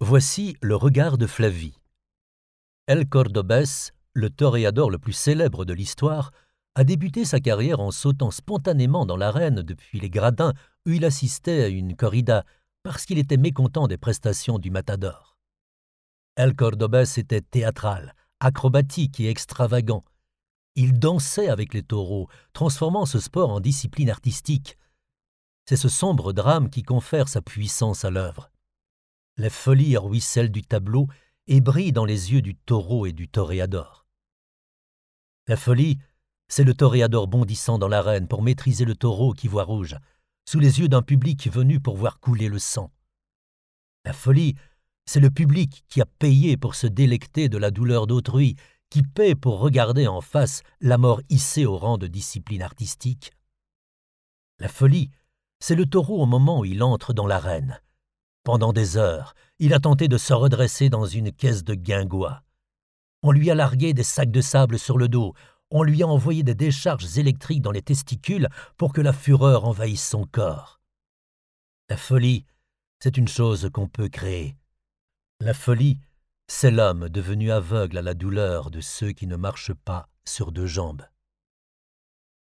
Voici le regard de Flavie. El Cordobès, le toréador le plus célèbre de l'histoire, a débuté sa carrière en sautant spontanément dans l'arène depuis les gradins où il assistait à une corrida parce qu'il était mécontent des prestations du matador. El Cordobès était théâtral, acrobatique et extravagant. Il dansait avec les taureaux, transformant ce sport en discipline artistique. C'est ce sombre drame qui confère sa puissance à l'œuvre. La folie ruisselle du tableau et brille dans les yeux du taureau et du toréador. La folie, c'est le toréador bondissant dans l'arène pour maîtriser le taureau qui voit rouge, sous les yeux d'un public venu pour voir couler le sang. La folie, c'est le public qui a payé pour se délecter de la douleur d'autrui, qui paie pour regarder en face la mort hissée au rang de discipline artistique. La folie, c'est le taureau au moment où il entre dans l'arène, pendant des heures, il a tenté de se redresser dans une caisse de guingois. On lui a largué des sacs de sable sur le dos, on lui a envoyé des décharges électriques dans les testicules pour que la fureur envahisse son corps. La folie, c'est une chose qu'on peut créer. La folie, c'est l'homme devenu aveugle à la douleur de ceux qui ne marchent pas sur deux jambes.